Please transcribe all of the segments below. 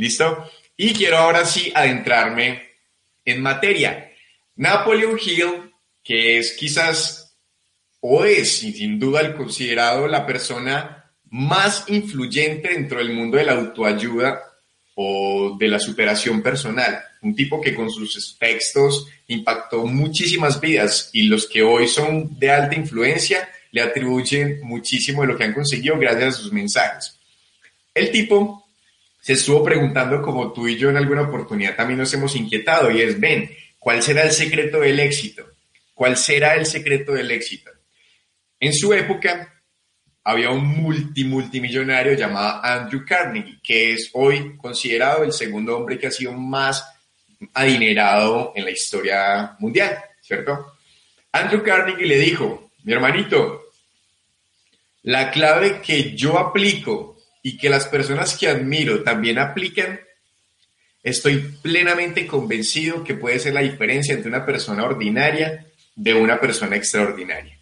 ¿Listo? Y quiero ahora sí adentrarme en materia. Napoleon Hill, que es quizás o es sin duda el considerado la persona más influyente dentro del mundo de la autoayuda o de la superación personal. Un tipo que con sus textos impactó muchísimas vidas y los que hoy son de alta influencia le atribuyen muchísimo de lo que han conseguido gracias a sus mensajes. El tipo se estuvo preguntando como tú y yo en alguna oportunidad también nos hemos inquietado y es, ven, ¿cuál será el secreto del éxito? ¿Cuál será el secreto del éxito? En su época había un multi multimillonario llamado Andrew Carnegie, que es hoy considerado el segundo hombre que ha sido más adinerado en la historia mundial, ¿cierto? Andrew Carnegie le dijo, mi hermanito, la clave que yo aplico y que las personas que admiro también aplican, estoy plenamente convencido que puede ser la diferencia entre una persona ordinaria de una persona extraordinaria.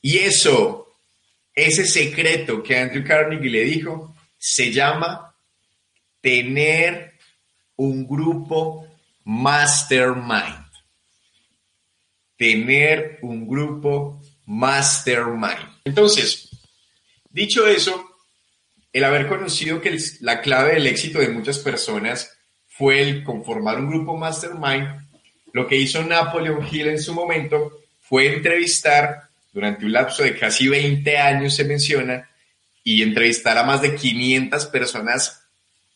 Y eso, ese secreto que Andrew Carnegie le dijo, se llama tener un grupo mastermind. Tener un grupo mastermind. Entonces, dicho eso, el haber conocido que la clave del éxito de muchas personas fue el conformar un grupo mastermind, lo que hizo Napoleon Hill en su momento fue entrevistar durante un lapso de casi 20 años, se menciona, y entrevistar a más de 500 personas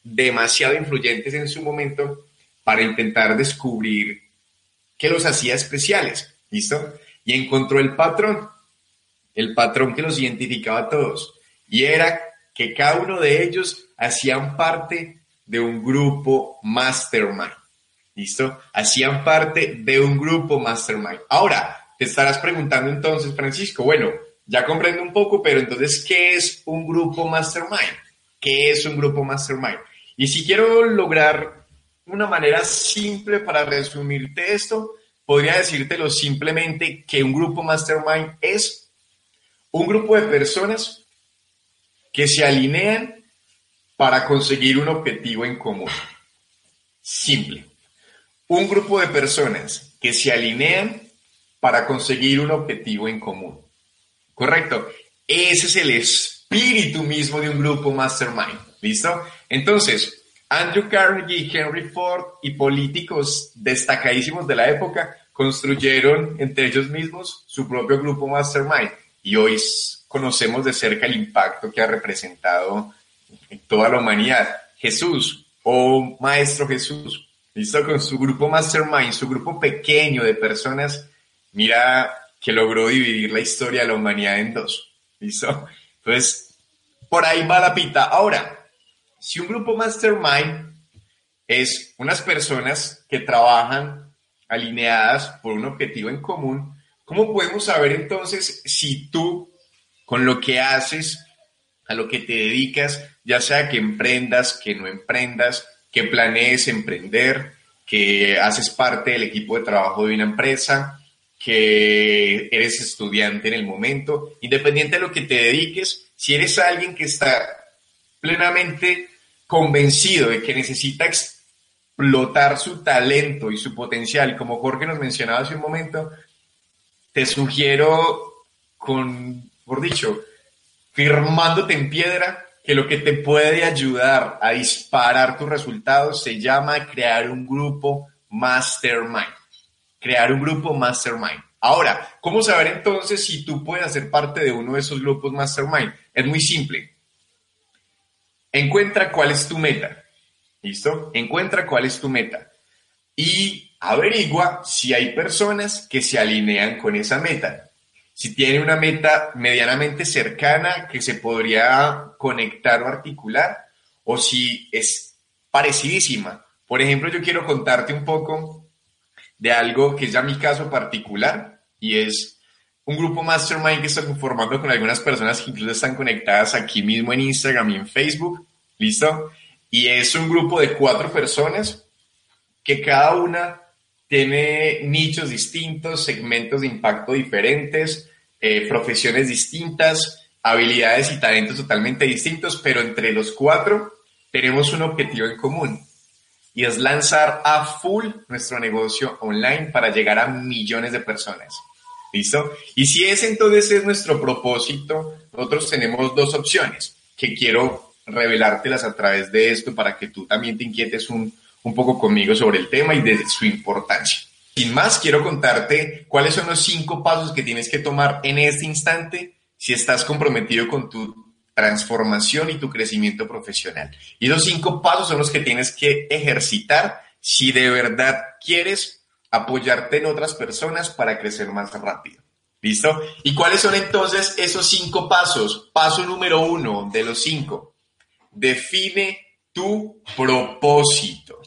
demasiado influyentes en su momento para intentar descubrir qué los hacía especiales. ¿Listo? Y encontró el patrón, el patrón que los identificaba a todos. Y era que cada uno de ellos hacían parte de un grupo mastermind. ¿Listo? Hacían parte de un grupo mastermind. Ahora, te estarás preguntando entonces, Francisco, bueno, ya comprendo un poco, pero entonces, ¿qué es un grupo mastermind? ¿Qué es un grupo mastermind? Y si quiero lograr una manera simple para resumirte esto, podría decírtelo simplemente que un grupo mastermind es un grupo de personas que se alinean para conseguir un objetivo en común. Simple. Un grupo de personas que se alinean para conseguir un objetivo en común. Correcto. Ese es el espíritu mismo de un grupo mastermind. ¿Listo? Entonces, Andrew Carnegie, Henry Ford y políticos destacadísimos de la época construyeron entre ellos mismos su propio grupo mastermind y hoy conocemos de cerca el impacto que ha representado en toda la humanidad. Jesús, o Maestro Jesús, listo con su grupo mastermind, su grupo pequeño de personas, mira que logró dividir la historia de la humanidad en dos. ¿Listo? Entonces, por ahí va la pita. Ahora, si un grupo mastermind es unas personas que trabajan alineadas por un objetivo en común, ¿cómo podemos saber entonces si tú, con lo que haces, a lo que te dedicas, ya sea que emprendas, que no emprendas, que planees emprender, que haces parte del equipo de trabajo de una empresa, que eres estudiante en el momento, independiente de lo que te dediques, si eres alguien que está plenamente convencido de que necesita explotar su talento y su potencial, como Jorge nos mencionaba hace un momento, te sugiero con, por dicho, firmándote en piedra, que lo que te puede ayudar a disparar tus resultados se llama crear un grupo mastermind. Crear un grupo mastermind. Ahora, ¿cómo saber entonces si tú puedes hacer parte de uno de esos grupos mastermind? Es muy simple Encuentra cuál es tu meta. ¿Listo? Encuentra cuál es tu meta. Y averigua si hay personas que se alinean con esa meta. Si tiene una meta medianamente cercana que se podría conectar o articular, o si es parecidísima. Por ejemplo, yo quiero contarte un poco de algo que es ya mi caso particular y es un grupo mastermind que está conformando con algunas personas que incluso están conectadas aquí mismo en Instagram y en Facebook. ¿Listo? Y es un grupo de cuatro personas que cada una tiene nichos distintos, segmentos de impacto diferentes, eh, profesiones distintas, habilidades y talentos totalmente distintos, pero entre los cuatro tenemos un objetivo en común y es lanzar a full nuestro negocio online para llegar a millones de personas. ¿Listo? Y si ese entonces es nuestro propósito, nosotros tenemos dos opciones que quiero revelártelas a través de esto para que tú también te inquietes un, un poco conmigo sobre el tema y de su importancia. Sin más, quiero contarte cuáles son los cinco pasos que tienes que tomar en este instante si estás comprometido con tu transformación y tu crecimiento profesional. Y los cinco pasos son los que tienes que ejercitar si de verdad quieres apoyarte en otras personas para crecer más rápido. ¿Listo? ¿Y cuáles son entonces esos cinco pasos? Paso número uno de los cinco. Define tu propósito.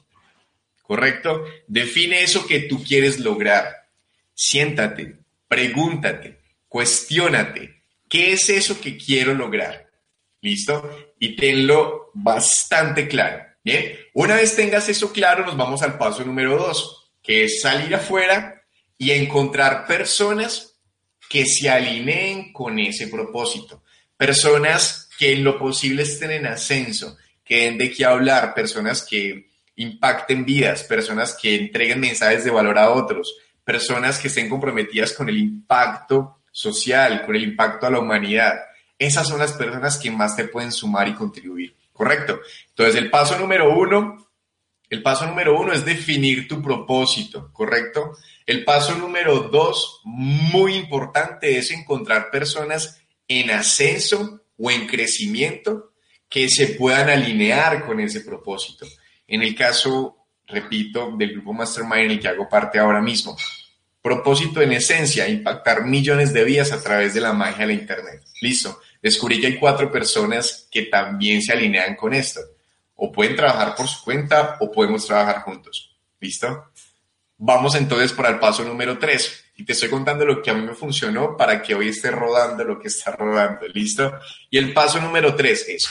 ¿Correcto? Define eso que tú quieres lograr. Siéntate, pregúntate, cuestiónate, ¿qué es eso que quiero lograr? ¿Listo? Y tenlo bastante claro. Bien, una vez tengas eso claro, nos vamos al paso número dos, que es salir afuera y encontrar personas que se alineen con ese propósito. Personas que en lo posible estén en ascenso, que den de qué hablar, personas que impacten vidas, personas que entreguen mensajes de valor a otros, personas que estén comprometidas con el impacto social, con el impacto a la humanidad. Esas son las personas que más te pueden sumar y contribuir, ¿correcto? Entonces, el paso número uno, el paso número uno es definir tu propósito, ¿correcto? El paso número dos, muy importante, es encontrar personas en ascenso o en crecimiento que se puedan alinear con ese propósito. En el caso, repito, del grupo Mastermind en el que hago parte ahora mismo, propósito en esencia, impactar millones de vidas a través de la magia de la Internet. Listo. Descubrí que hay cuatro personas que también se alinean con esto. O pueden trabajar por su cuenta o podemos trabajar juntos. ¿Listo? Vamos entonces para el paso número tres. Y te estoy contando lo que a mí me funcionó para que hoy esté rodando lo que está rodando. ¿Listo? Y el paso número tres es,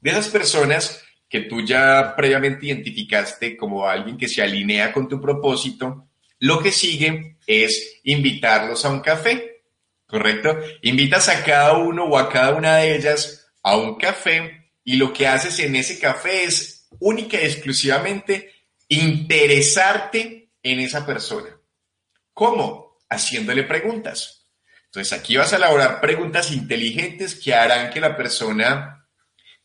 de esas personas que tú ya previamente identificaste como alguien que se alinea con tu propósito, lo que sigue es invitarlos a un café, ¿correcto? Invitas a cada uno o a cada una de ellas a un café y lo que haces en ese café es única y exclusivamente interesarte en esa persona. ¿Cómo? Haciéndole preguntas. Entonces aquí vas a elaborar preguntas inteligentes que harán que la persona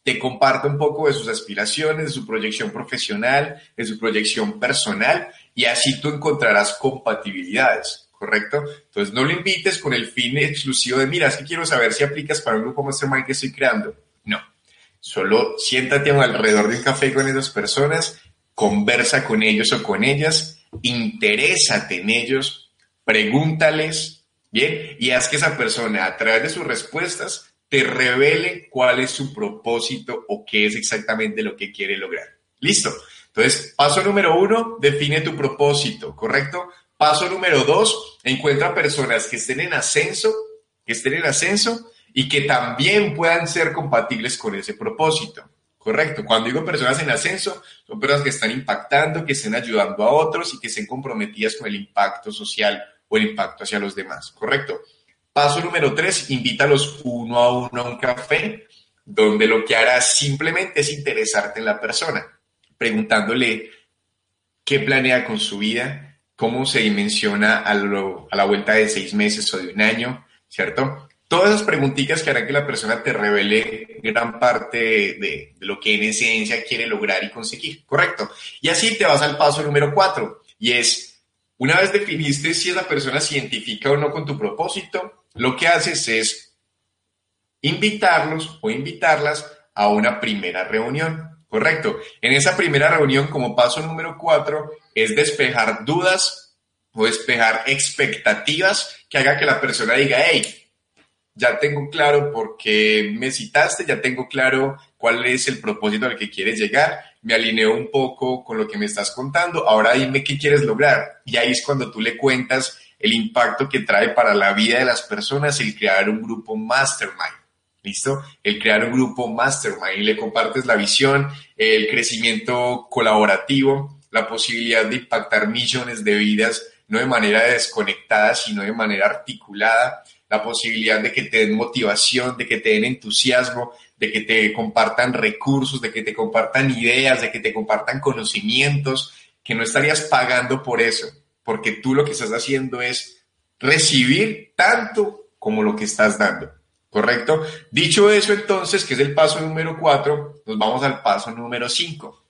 te comparta un poco de sus aspiraciones, de su proyección profesional, de su proyección personal y así tú encontrarás compatibilidades, ¿correcto? Entonces no lo invites con el fin exclusivo de, mira, es que quiero saber si aplicas para un grupo mastermind que estoy creando. No, solo siéntate alrededor de un café con esas personas, conversa con ellos o con ellas, interésate en ellos, pregúntales, ¿bien? Y haz que esa persona a través de sus respuestas te revele cuál es su propósito o qué es exactamente lo que quiere lograr. Listo. Entonces, paso número uno, define tu propósito, ¿correcto? Paso número dos, encuentra personas que estén en ascenso, que estén en ascenso y que también puedan ser compatibles con ese propósito. Correcto. Cuando digo personas en ascenso, son personas que están impactando, que estén ayudando a otros y que estén comprometidas con el impacto social o el impacto hacia los demás. Correcto. Paso número tres, invítalos uno a uno a un café, donde lo que harás simplemente es interesarte en la persona, preguntándole qué planea con su vida, cómo se dimensiona a, la vuelta de seis meses o de un año, ¿cierto? Todas esas preguntitas que harán que la persona te revele gran parte de, lo que en esencia quiere lograr y conseguir, ¿correcto? Y así te vas al paso número cuatro, y es, una vez definiste si esa persona se identifica o no con tu propósito, lo que haces es invitarlos o invitarlas a una primera reunión, ¿correcto? En esa primera reunión, como paso número cuatro, es despejar dudas o despejar expectativas que haga que la persona diga, hey, ya tengo claro por qué me citaste, ya tengo claro cuál es el propósito al que quieres llegar, me alineo un poco con lo que me estás contando, ahora dime qué quieres lograr. Y ahí es cuando tú le cuentas el impacto que trae para la vida de las personas el crear un grupo mastermind. ¿Listo? El crear un grupo mastermind y le compartes la visión, el crecimiento colaborativo, la posibilidad de impactar millones de vidas, no de manera desconectada, sino de manera articulada, la posibilidad de que te den motivación, de que te den entusiasmo, de que te compartan recursos, de que te compartan ideas, de que te compartan conocimientos, que no estarías pagando por eso, porque tú lo que estás haciendo es recibir tanto como lo que estás dando. ¿Correcto? Dicho eso, entonces, que es el paso número cuatro, nos vamos al paso número cinco.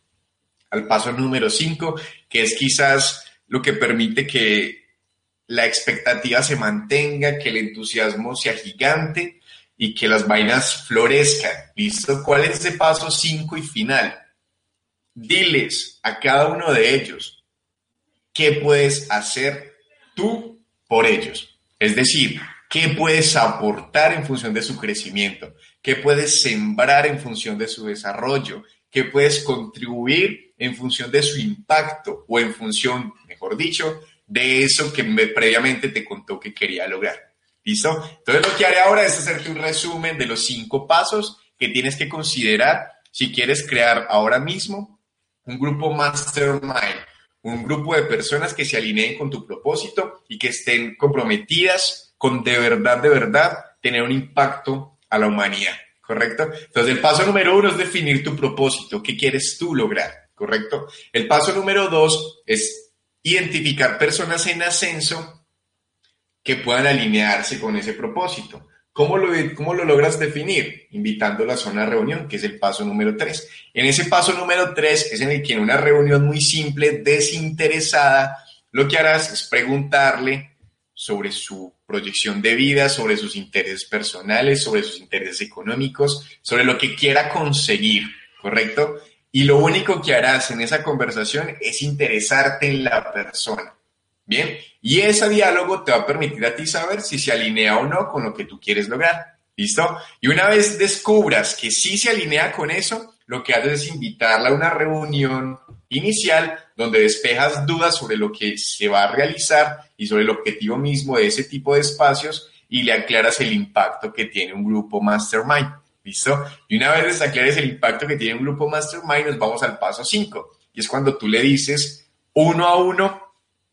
Al paso número cinco, que es quizás lo que permite que la expectativa se mantenga, que el entusiasmo sea gigante y que las vainas florezcan. ¿Listo? ¿Cuál es ese paso cinco y final? Diles a cada uno de ellos qué puedes hacer tú por ellos. Es decir, qué puedes aportar en función de su crecimiento, qué puedes sembrar en función de su desarrollo, qué puedes contribuir en función de su impacto o en función, mejor dicho, de eso que previamente te contó que quería lograr. ¿Listo? Entonces lo que haré ahora es hacerte un resumen de los cinco pasos que tienes que considerar si quieres crear ahora mismo un grupo mastermind, un grupo de personas que se alineen con tu propósito y que estén comprometidas con de verdad, de verdad, tener un impacto a la humanidad, ¿correcto? Entonces, el paso número uno es definir tu propósito, qué quieres tú lograr, ¿correcto? El paso número dos es identificar personas en ascenso que puedan alinearse con ese propósito. ¿Cómo lo, ¿Cómo lo logras definir? Invitándolas a una reunión, que es el paso número tres. En ese paso número tres es en el que en una reunión muy simple, desinteresada, lo que harás es preguntarle sobre su proyección de vida, sobre sus intereses personales, sobre sus intereses económicos, sobre lo que quiera conseguir, ¿correcto? Y lo único que harás en esa conversación es interesarte en la persona. Bien, y ese diálogo te va a permitir a ti saber si se alinea o no con lo que tú quieres lograr. ¿Listo? Y una vez descubras que sí se alinea con eso, lo que haces es invitarla a una reunión inicial donde despejas dudas sobre lo que se va a realizar y sobre el objetivo mismo de ese tipo de espacios y le aclaras el impacto que tiene un grupo mastermind. ¿Listo? Y una vez aclares el impacto que tiene un grupo mastermind, nos vamos al paso 5. Y es cuando tú le dices uno a uno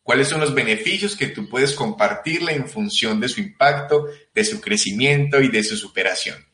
cuáles son los beneficios que tú puedes compartirle en función de su impacto, de su crecimiento y de su superación.